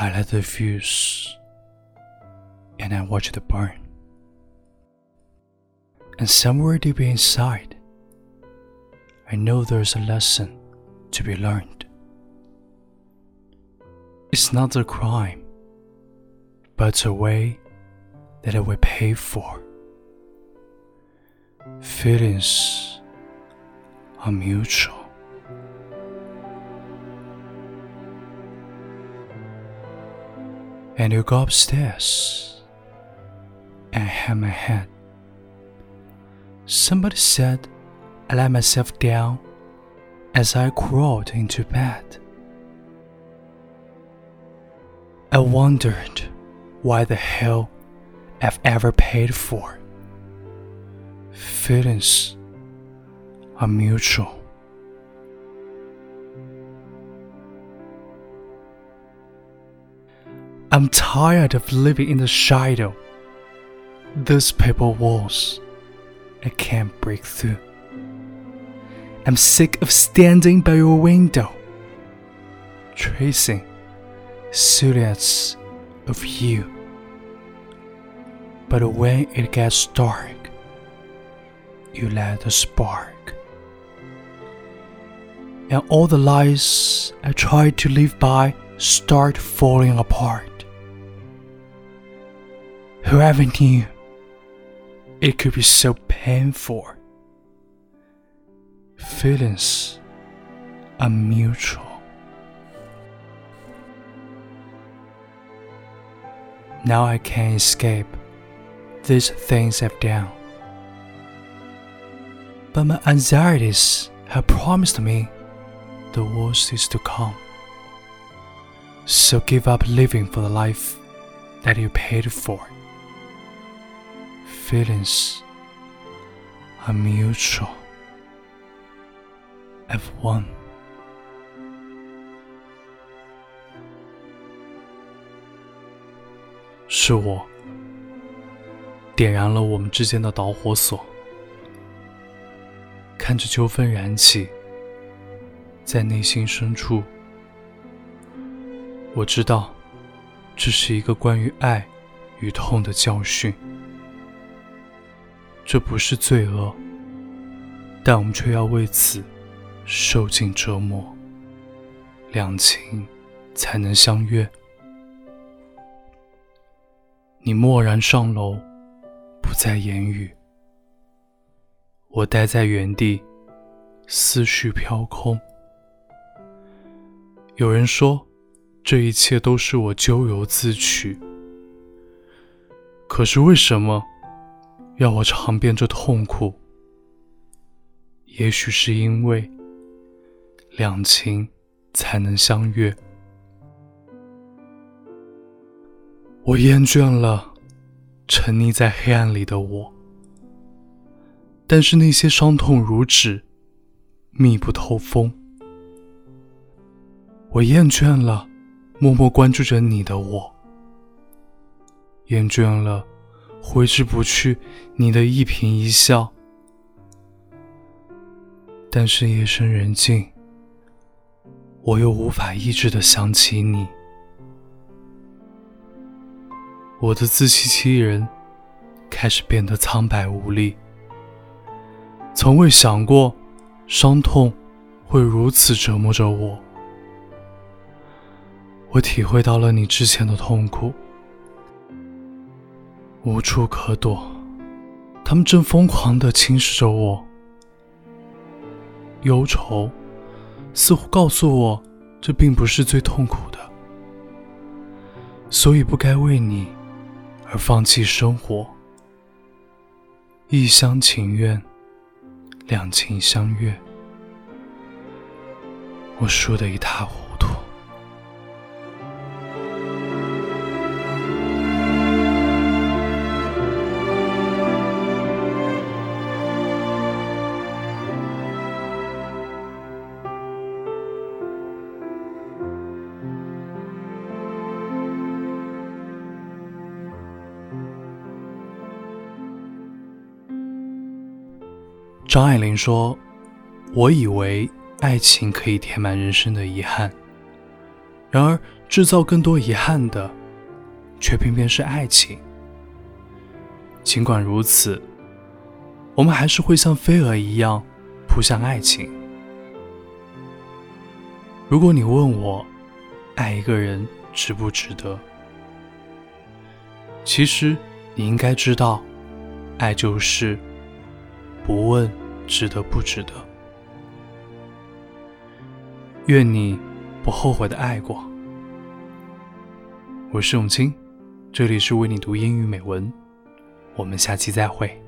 I light the fuse and I watch it burn. And somewhere deep inside, I know there's a lesson to be learned. It's not a crime, but a way that I will pay for. Feelings are mutual. And you go upstairs and hang my head. Somebody said I let myself down as I crawled into bed. I wondered why the hell I've ever paid for. Feelings are mutual. I'm tired of living in the shadow. These paper walls I can't break through. I'm sick of standing by your window, tracing silhouettes of you. But when it gets dark, you light the spark. And all the lies I tried to live by start falling apart. Whoever knew it could be so painful? Feelings are mutual. Now I can't escape these things I've done. But my anxieties have promised me the worst is to come. So give up living for the life that you paid for. Feelings are mutual. I've won. 是我点燃了我们之间的导火索，看着纠纷燃起，在内心深处，我知道这是一个关于爱与痛的教训。这不是罪恶，但我们却要为此受尽折磨，两情才能相悦。你蓦然上楼，不再言语，我待在原地，思绪飘空。有人说，这一切都是我咎由自取，可是为什么？要我尝遍这痛苦，也许是因为两情才能相悦。我厌倦了沉溺在黑暗里的我，但是那些伤痛如纸，密不透风。我厌倦了默默关注着你的我，厌倦了。挥之不去你的一颦一笑，但是夜深人静，我又无法抑制的想起你。我的自欺欺人开始变得苍白无力，从未想过伤痛会如此折磨着我。我体会到了你之前的痛苦。无处可躲，他们正疯狂地侵蚀着我。忧愁似乎告诉我，这并不是最痛苦的，所以不该为你而放弃生活。一厢情愿，两情相悦，我输得一塌糊涂。张爱玲说：“我以为爱情可以填满人生的遗憾，然而，制造更多遗憾的，却偏偏是爱情。尽管如此，我们还是会像飞蛾一样扑向爱情。如果你问我，爱一个人值不值得？其实你应该知道，爱就是不问值得不值得。愿你不后悔的爱过。我是永清，这里是为你读英语美文，我们下期再会。